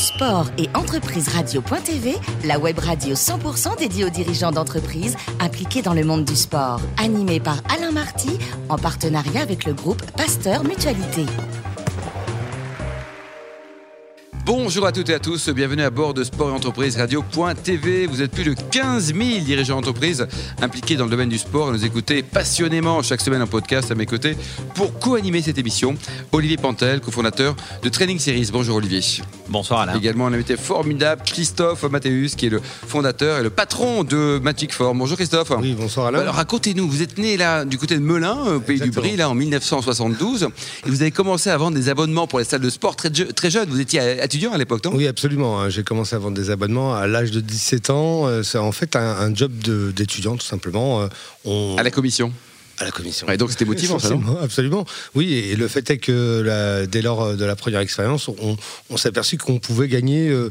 Sport et entreprise radio.tv, la web radio 100% dédiée aux dirigeants d'entreprises impliqués dans le monde du sport. Animée par Alain Marty, en partenariat avec le groupe Pasteur Mutualité. Bonjour à toutes et à tous, bienvenue à bord de Sport et Entreprise Radio.tv. Vous êtes plus de 15 000 dirigeants d'entreprise impliqués dans le domaine du sport et nous écoutez passionnément chaque semaine en podcast à mes côtés pour co-animer cette émission. Olivier Pantel, cofondateur de Training Series. Bonjour Olivier. Bonsoir Alain. Également un invité formidable, Christophe Mathéus, qui est le fondateur et le patron de Magic Form. Bonjour Christophe. Oui, bonsoir Alain. Alors racontez-nous, vous êtes né là du côté de Melun, au pays du Brie, là en 1972, et vous avez commencé à vendre des abonnements pour les salles de sport très, très jeune. Vous étiez étudiant à l'époque, non? Oui, absolument. Hein. J'ai commencé à vendre des abonnements à l'âge de 17 ans. Euh, c'est en fait un, job d'étudiant, tout simplement. Euh, à la commission à la commission. Et donc c'était motivant, ça, non? Absolument. Oui, et le fait est que dès lors de la première expérience, on, s'est aperçu qu'on pouvait gagner. Euh,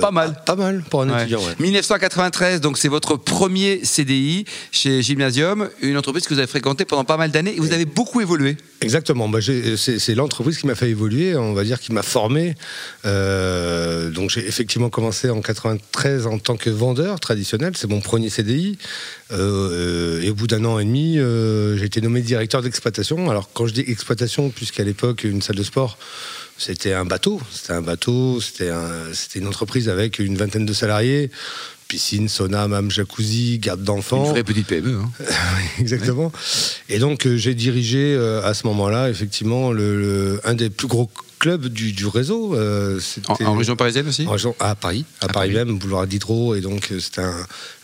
pas mal. Pas mal pour un étudiant. 1993, donc c'est votre premier CDI chez Gymnasium, une entreprise que vous avez fréquentée pendant pas mal d'années et vous avez beaucoup évolué. Exactement. Bah, c'est l'entreprise qui m'a fait évoluer, on va dire, qui m'a formé. Euh, donc j'ai effectivement commencé en 93 en tant que vendeur traditionnel. C'est mon premier CDI. Euh, et au bout d'un an et demi, j'ai été nommé directeur d'exploitation. Alors quand je dis exploitation, puisqu'à l'époque une salle de sport c'était un bateau. C'était un bateau, c'était une entreprise avec une vingtaine de salariés. Piscine, sauna, même jacuzzi, garde d'enfants. Une vraie petite PME. Hein. Exactement. Et donc, euh, j'ai dirigé euh, à ce moment-là, effectivement, le, un des plus gros club du, du réseau. Euh, en, région parisienne aussi À Paris, à, Paris, même, boulevard Diderot. Et donc, euh, c'était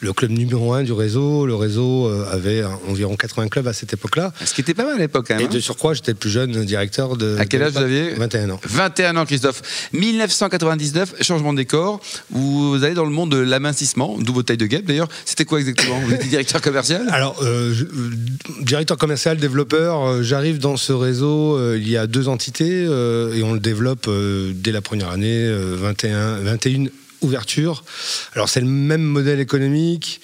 le club numéro un du réseau. Le réseau euh, avait environ 80 clubs à cette époque-là. Ce qui était pas mal à l'époque, Et hein. de surcroît, j'étais le plus jeune directeur de. À quel âge vous aviez 21 ans. 21 ans, Christophe. 1999, changement de décor. Vous allez dans le monde de l'amincissement, d'où votre taille de guêpe d'ailleurs. C'était quoi exactement? Vous étiez directeur commercial? Alors, directeur commercial, développeur, j'arrive dans ce réseau, il y a deux entités. et on le développe euh, dès la première année, 21, euh, 21 ouvertures. Alors c'est le même modèle économique,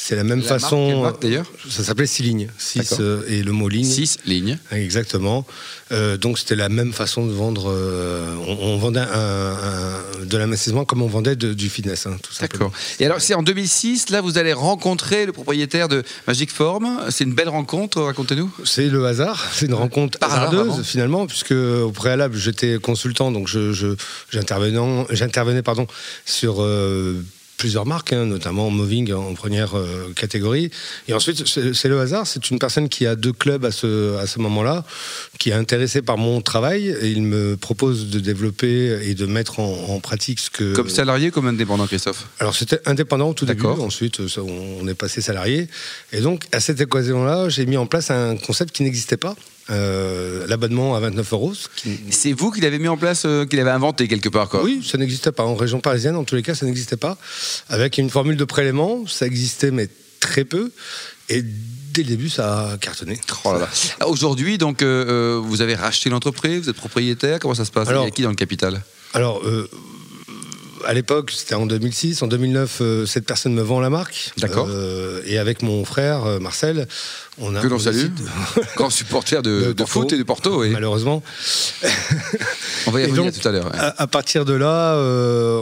c'est la même façon. d'ailleurs? Ça s'appelait 6 lignes. 6 euh, et le mot ligne. 6 lignes. Exactement. Euh, donc c'était la même façon de vendre. Euh, on, vendait un, de l'investissement comme on vendait du fitness, hein, tout D'accord. Et alors c'est en 2006, là vous allez rencontrer le propriétaire de Magic Form. C'est une belle rencontre, racontez-nous. C'est le hasard. C'est une rencontre hasardeuse finalement, puisque au préalable j'étais consultant, donc j'intervenais je, pardon sur plusieurs marques, hein, notamment Moving en première euh, catégorie. Et ensuite, c'est le hasard. C'est une personne qui a deux clubs à ce, à ce moment-là, qui est intéressée par mon travail. Et il me propose de développer et de mettre en, pratique ce que. Comme salarié, comme indépendant, Christophe? Alors, c'était indépendant au tout début. Ensuite, on est passé salarié. Et donc, à cette occasion-là, j'ai mis en place un concept qui n'existait pas. Euh, l'abonnement à 29 euros. C'est vous qui l'avez mis en place, euh, qui l'avez inventé quelque part quoi. Oui, ça n'existait pas. En région parisienne, en tous les cas, ça n'existait pas. Avec une formule de prélèvement, ça existait, mais très peu. Et dès le début, ça a cartonné. Oh Aujourd'hui, donc, euh, vous avez racheté l'entreprise, vous êtes propriétaire, comment ça se passe? Il y a qui dans le capital? Alors, à l'époque, c'était en 2006. En 2009, euh, cette personne me vend la marque. D'accord. Euh, et avec mon frère euh, Marcel, on a. Que l'on salue. Grand supporter de, de, foot et de Porto, oui. Malheureusement. on va y revenir tout à l'heure. À, partir de là,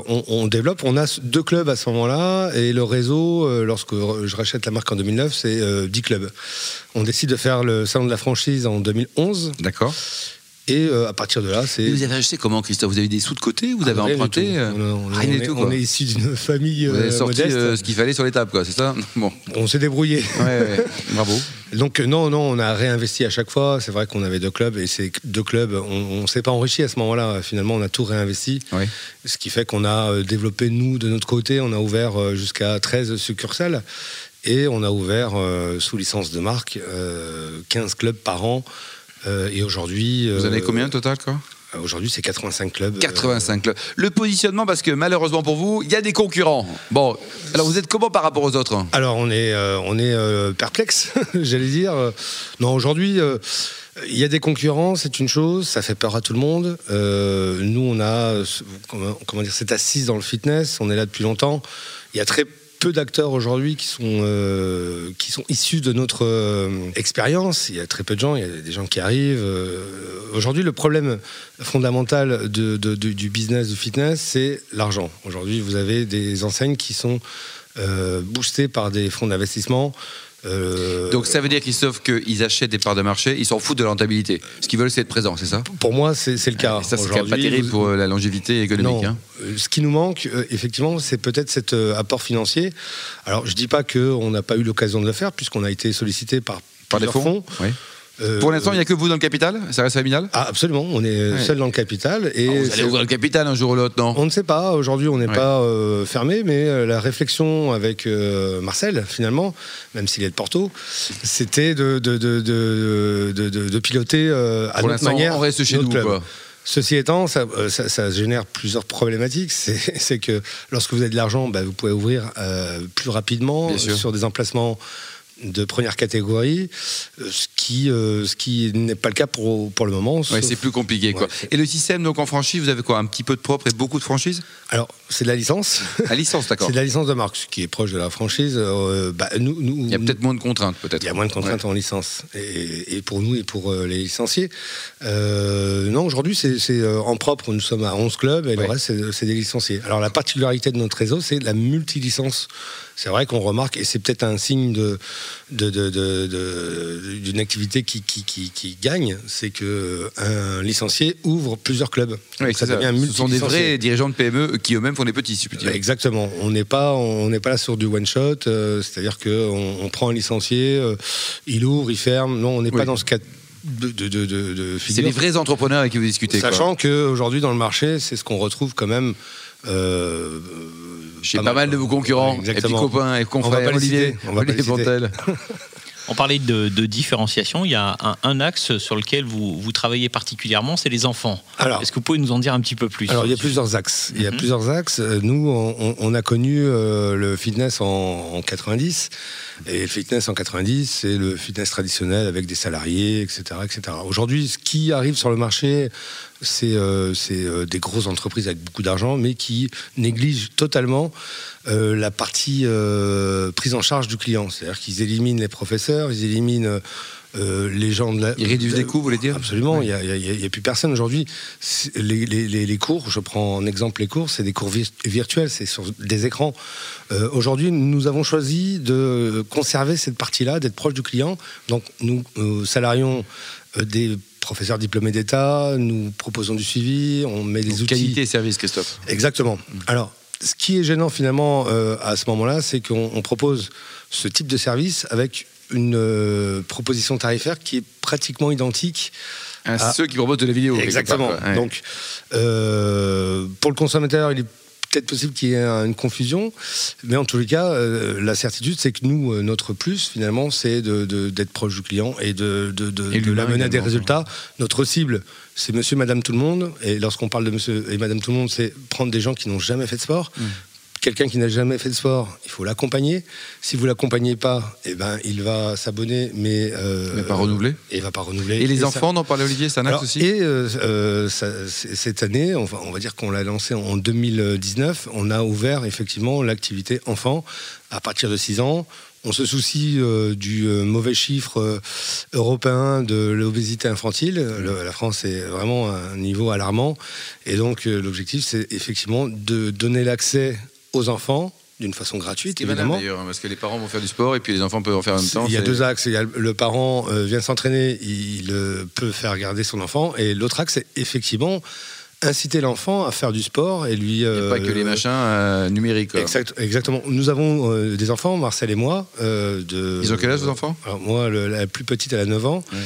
on, développe. On a deux clubs à ce moment-là. Et le réseau, lorsque je rachète la marque en 2009, c'est 10 clubs. On décide de faire le salon de la franchise en 2011. D'accord. Et euh, à partir de là, c'est. Vous avez acheté comment, Christophe? Vous avez des sous de côté Vous avez emprunté euh on, on, est, issu d'une famille. Vous avez sorti euh, ce qu'il fallait sur les tables, quoi, c'est ça? Bon. On s'est débrouillé. Ouais, Bravo. Donc non, non, on a réinvesti à chaque fois. C'est vrai qu'on avait deux clubs et ces deux clubs, on ne s'est pas enrichi à ce moment-là. Finalement, on a tout réinvesti. Oui. Ce qui fait qu'on a développé, nous, de notre côté, on a ouvert jusqu'à 13 succursales. Et on a ouvert, sous licence de marque, 15 clubs par an. Euh, et aujourd'hui. Vous en avez euh, combien au total quoi euh, Aujourd'hui, c'est 85 clubs. 85 clubs. Le positionnement, parce que malheureusement pour vous, il y a des concurrents. Bon, alors vous êtes comment par rapport aux autres Alors on est, on est perplexe, j'allais dire. Non, aujourd'hui. il y a des concurrents, c'est une chose, ça fait peur à tout le monde. nous, on a, comment dire, cette assise dans le fitness, on est là depuis longtemps. Il y a très peu d'acteurs aujourd'hui qui sont euh, qui sont issus de notre euh, expérience. Il y a très peu de gens. Il y a des gens qui arrivent. Euh, aujourd'hui, le problème fondamental du business du fitness, c'est l'argent. Aujourd'hui, vous avez des enseignes qui sont boostées par des fonds d'investissement. Euh, Donc ça veut dire, Christophe, qu'ils achètent des parts de marché, ils s'en foutent de la rentabilité. Ce qu'ils veulent, c'est être présent, c'est ça? Pour moi, c'est le cas. Et Ça, c'est pas terrible pour euh, la longévité économique. Non. hein. Euh, Ce qui nous manque, effectivement, c'est peut-être cet apport financier. Alors, je dis pas qu'on n'a pas eu l'occasion de le faire, puisqu'on a été sollicité par, Par des plusieurs fonds, Oui. Euh, Pour l'instant, il n'y a que vous dans le capital? Ça reste familial? Ah, absolument, on est Ouais. seul dans le capital. Et Ah, Vous allez ouvrir le capital un jour ou l'autre, non? On ne sait pas, aujourd'hui on n'est Ouais. pas euh, fermé, mais euh, la réflexion avec euh, Marcel, finalement, même s'il est de Porto, c'était de, piloter euh, à Pour notre l'instant, manière. on reste chez nous. Quoi. Ceci étant, ça, ça- ça génère plusieurs problématiques. C'est que lorsque vous avez de l'argent, bah, vous pouvez ouvrir plus rapidement sur des emplacements de première catégorie, qui, euh, ce qui n'est pas le cas pour, pour le moment. Ouais, c'est plus compliqué. Quoi. Ouais, et le système, donc en franchise, vous avez quoi Un petit peu de propre et beaucoup de franchise Alors, c'est de la licence. À licence, d'accord. C'est de la licence de marque, ce qui est proche de la franchise. Euh, bah, nous, nous, Il y a peut-être moins de contraintes, peut-être. Il y a moins de contraintes en licence, et, et pour nous et pour euh, les licenciés. Non, aujourd'hui, c'est en propre, nous sommes à 11 clubs, et le reste, c'est- des licenciés. Alors, la particularité de notre réseau, c'est la multilicence. C'est vrai qu'on remarque, et c'est peut-être un signe de, de- de- de- de- d'une activité qui, qui, qui- qui gagne, c'est que un licencié ouvre plusieurs clubs. Oui, ça. devient Ce sont des vrais dirigeants de PME qui eux-mêmes font des petits, si. Exactement. On n'est pas, on n'est pas là sur du one shot. euh, C'est-à-dire que on, on prend un licencié, euh, il ouvre, il ferme. Non, on n'est Oui. pas dans ce cas de, de, de, de- de C'est les vrais entrepreneurs avec qui vous discutez. Sachant qu'aujourd'hui dans le marché, c'est ce qu'on retrouve quand même. euh, Chez pas, mal de vos concurrents, Ouais, et exactement. copains et On va confrères, pas les Olivier, citer, on va pas Olivier les. Pontel. On parlait de, de différenciation. Il y a un, un axe sur lequel vous, vous travaillez particulièrement, c'est les enfants. Alors, Est-ce que vous pouvez nous en dire un petit peu plus Alors il y a plusieurs axes. Il y a Mhm. plusieurs axes. Euh, Nous, on, on a connu euh, le fitness en, en 90. Et le fitness en 90, c'est le fitness traditionnel avec des salariés, etc. etc. Aujourd'hui, ce qui arrive sur le marché, c'est euh, euh, des grosses entreprises avec beaucoup d'argent, mais qui négligent totalement euh, la partie prise en charge du client. C'est-à-dire qu'ils éliminent les professeurs, ils éliminent les gens de la... Ils réduisent les coûts, vous voulez dire? Absolument, il n'y a, plus personne aujourd'hui. Les, les- les- les cours, je prends en exemple les cours, c'est des cours vir- virtuels, c'est sur des écrans. Aujourd'hui, nous avons choisi de conserver cette partie-là, d'être proche du client. Donc, nous salarions des professeurs diplômés d'État, nous proposons du suivi, on met des Donc, outils. Qualité et service, Christophe. Exactement. Alors, ce qui est gênant finalement euh, à ce moment-là, c'est qu'on on propose ce type de service avec une euh, proposition tarifaire qui est pratiquement identique À ceux qui proposent de la vidéo. Exactement. part, quoi. Ouais. Donc, euh, pour le consommateur, il est peut-être possible qu'il y ait une confusion, mais en tous les cas, euh, la certitude, c'est que nous, euh, notre plus, finalement, c'est de- de- d'être proche du client et de, l'amener à des résultats. Notre cible, c'est monsieur, madame, tout le monde. Et lorsqu'on parle de monsieur et madame, tout le monde, c'est prendre des gens qui n'ont jamais fait de sport. Mm. Quelqu'un qui n'a jamais fait de sport, il faut l'accompagner. Si vous l'accompagnez pas, eh ben, il va s'abonner, mais, euh, Mais pas renouvelé. Et va pas renouveler. Et les ça- enfants, on en parlait Olivier, axe alors, aussi et euh, euh, ça- cette année, on va, on va dire qu'on l'a lancé en 2019, on a ouvert effectivement l'activité enfant à partir de 6 ans. On se soucie euh, du euh, mauvais chiffre euh, européen de l'obésité infantile. Le- la France est vraiment à un niveau alarmant. Et donc, l'objectif, c'est effectivement de donner l'accès aux enfants d'une façon gratuite, évidemment. d'ailleurs, hein, parce que les parents vont faire du sport et puis les enfants peuvent en faire en même temps. Il y a deux axes. Le parent euh, vient s'entraîner, il euh, peut faire garder son enfant. Et l'autre axe, c'est effectivement inciter l'enfant à faire du sport et lui. Il n'y a euh, pas que les machins euh, numériques. quoi. Exact- exactement. Nous avons euh, des enfants, Marcel et moi. euh, de, Ils ont quel âge, vos enfants? Alors, moi, le- la plus petite, elle a 9 ans. Ouais.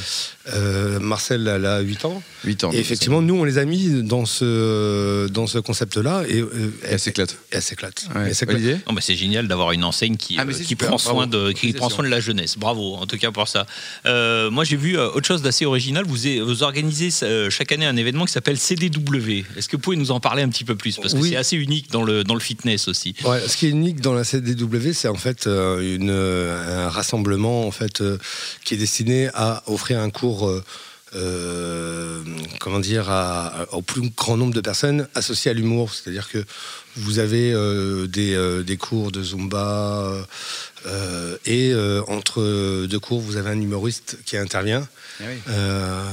Euh, Marcel, elle a 8 ans. 8 ans. Et effectivement, nous, on les a mis dans ce, dans ce concept-là. Et, euh, Et elle s'éclate. Elle s'éclate. Ouais. Elle s'éclate. Olivier? Non, mais c'est génial d'avoir une enseigne qui, Ah, euh, qui, prend bravo. soin de, qui prend soin de la jeunesse. Bravo, en tout cas pour ça. Euh, moi, j'ai vu euh, autre chose d'assez original. Vous, vous organisez euh, chaque année un événement qui s'appelle CDW. Est-ce que vous pouvez nous en parler un petit peu plus? Parce que Oui. c'est assez unique dans le, dans le fitness aussi. Ouais, ce qui est unique dans la CDW, c'est en fait euh, une, euh, un rassemblement en fait euh, qui est destiné à offrir un cours euh, comment dire, à- à- au plus grand nombre de personnes associées à l'humour. C'est-à-dire que vous avez euh, des, euh, des cours de Zumba euh, et euh, entre deux cours, vous avez un humoriste qui intervient. Euh,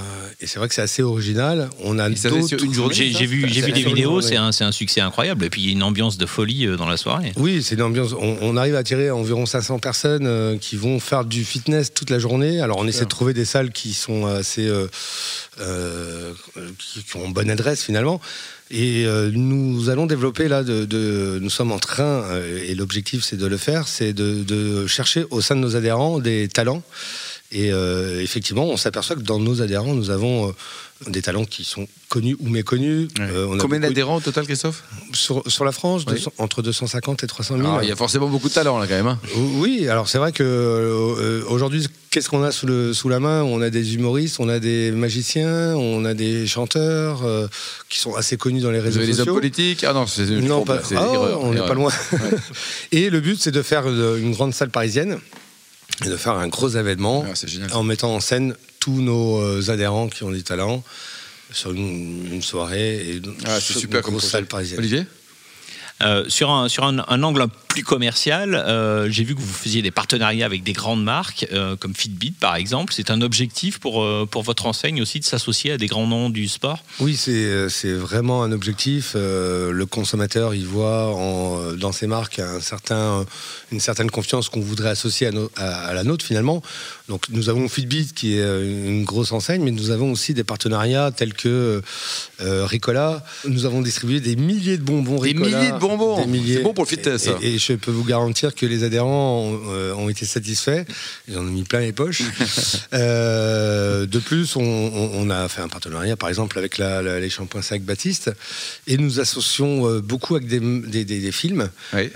et c'est vrai que c'est assez original. On a J'ai vu, j'ai vu des vidéos, c'est un, succès incroyable. Et puis il y a une ambiance de folie dans la soirée. Oui, c'est une ambiance. On, on arrive à attirer environ 500 personnes qui vont faire du fitness toute la journée. Alors, on essaie de trouver des salles qui sont assez. euh, euh, qui, qui ont bonne adresse finalement. Et euh, nous allons développer là, de, nous sommes en train, euh, et l'objectif c'est de le faire, c'est de chercher au sein de nos adhérents des talents. Et euh, effectivement, on s'aperçoit que dans nos adhérents, nous avons euh, des talents qui sont connus ou méconnus. Euh, on Combien beaucoup- d'adhérents au total, Christophe? Sur, sur la France, Oui. 200 entre 250 et 300 000. Alors, Il y a forcément beaucoup de talent là quand même. hein. Oui, alors c'est vrai que euh, aujourd'hui, qu'est-ce qu'on a sous, le, sous la main? On a des humoristes, on a des magiciens, on a des chanteurs euh, qui sont assez connus dans les Vous réseaux avez les hommes sociaux. politiques? Ah non, c'est Non, pas, ah, erreur, on n'est pas loin. et le but, c'est de faire une grande salle parisienne et de faire un gros événement Ah, en mettant en scène tous nos euh, adhérents qui ont des talents sur une, une soirée et Ah, c'est sur super une comme grosse projet. salle parisienne. Olivier? Euh, sur un, sur un, un angle plus commercial, euh, j'ai vu que vous faisiez des partenariats avec des grandes marques, euh, comme Fitbit par exemple. C'est un objectif pour, euh, pour votre enseigne aussi de s'associer à des grands noms du sport? Oui, c'est c'est vraiment un objectif. Euh, le consommateur, il voit en, dans ces marques un certain, une certaine confiance qu'on voudrait associer à, no- à- à la nôtre finalement. Donc nous avons Fitbit qui est une grosse enseigne, mais nous avons aussi des partenariats tels que euh, Ricola. Nous avons distribué des milliers de bonbons Des Ricola. milliers de bonbons. Des. C'est bon pour le fitness, ça. Et, et je peux vous garantir que les adhérents ont, euh, ont été satisfaits. Ils en ont mis plein les poches. Euh, de plus, on, a fait un partenariat, par exemple, avec la- la- les shampoings Sac Baptiste. Et nous associons euh, beaucoup avec des, des- des- des films Oui.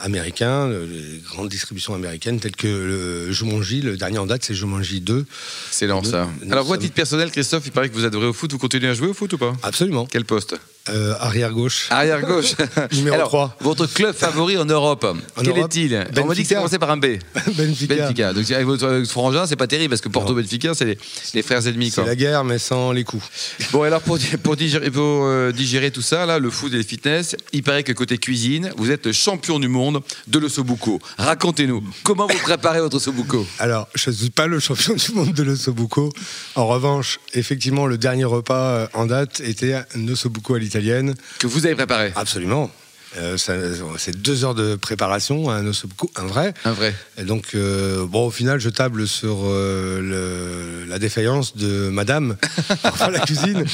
américains, les grandes distributions américaines, telles que le Jumanji. Le dernier en date, c'est Jumanji 2. Excellent ça. Nous Alors, sommes- titre personnel, Christophe, il paraît que vous adorez au foot. Vous continuez à jouer au foot ou pas? Absolument. Quel poste? Euh, arrière gauche. Arrière gauche. Numéro Alors, 3. Votre club favori en Europe, quel est-il? On m'a dit que Benfica. commençait par un B. Benfica. Benfica. Donc, avec votre frangin, c'est pas terrible parce que Porto Benfica, c'est les, les frères ennemis. C'est la guerre, mais sans les coups. Bon, alors pour, pour digérer, pour, euh, digérer tout ça, là, le foot et le fitness, il paraît que côté cuisine, vous êtes le champion du monde de l'ossobuco. Racontez-nous, comment vous préparez votre ossobuco Alors, je ne suis pas le champion du monde de l'ossobuco. En revanche, effectivement, le dernier repas euh, en date était un ossobuco à Que vous avez préparé Absolument. Euh, c'est deux heures de préparation, un vrai. Un vrai. Et donc, euh, bon, au final, je table sur euh, le- la défaillance de madame faire la cuisine.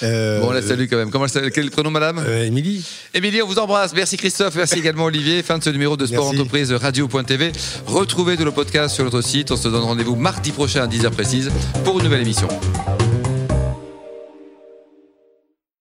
Bon, on la salue quand même. Comment Quel est le prénom, madame? Émilie. Émilie, on vous embrasse. Merci Christophe, merci également Olivier. Fin de ce numéro de Sport Merci. Entreprise Radio.tv. Retrouvez tous nos podcasts sur notre site. On se donne rendez-vous mardi prochain à 10h précise pour une nouvelle émission.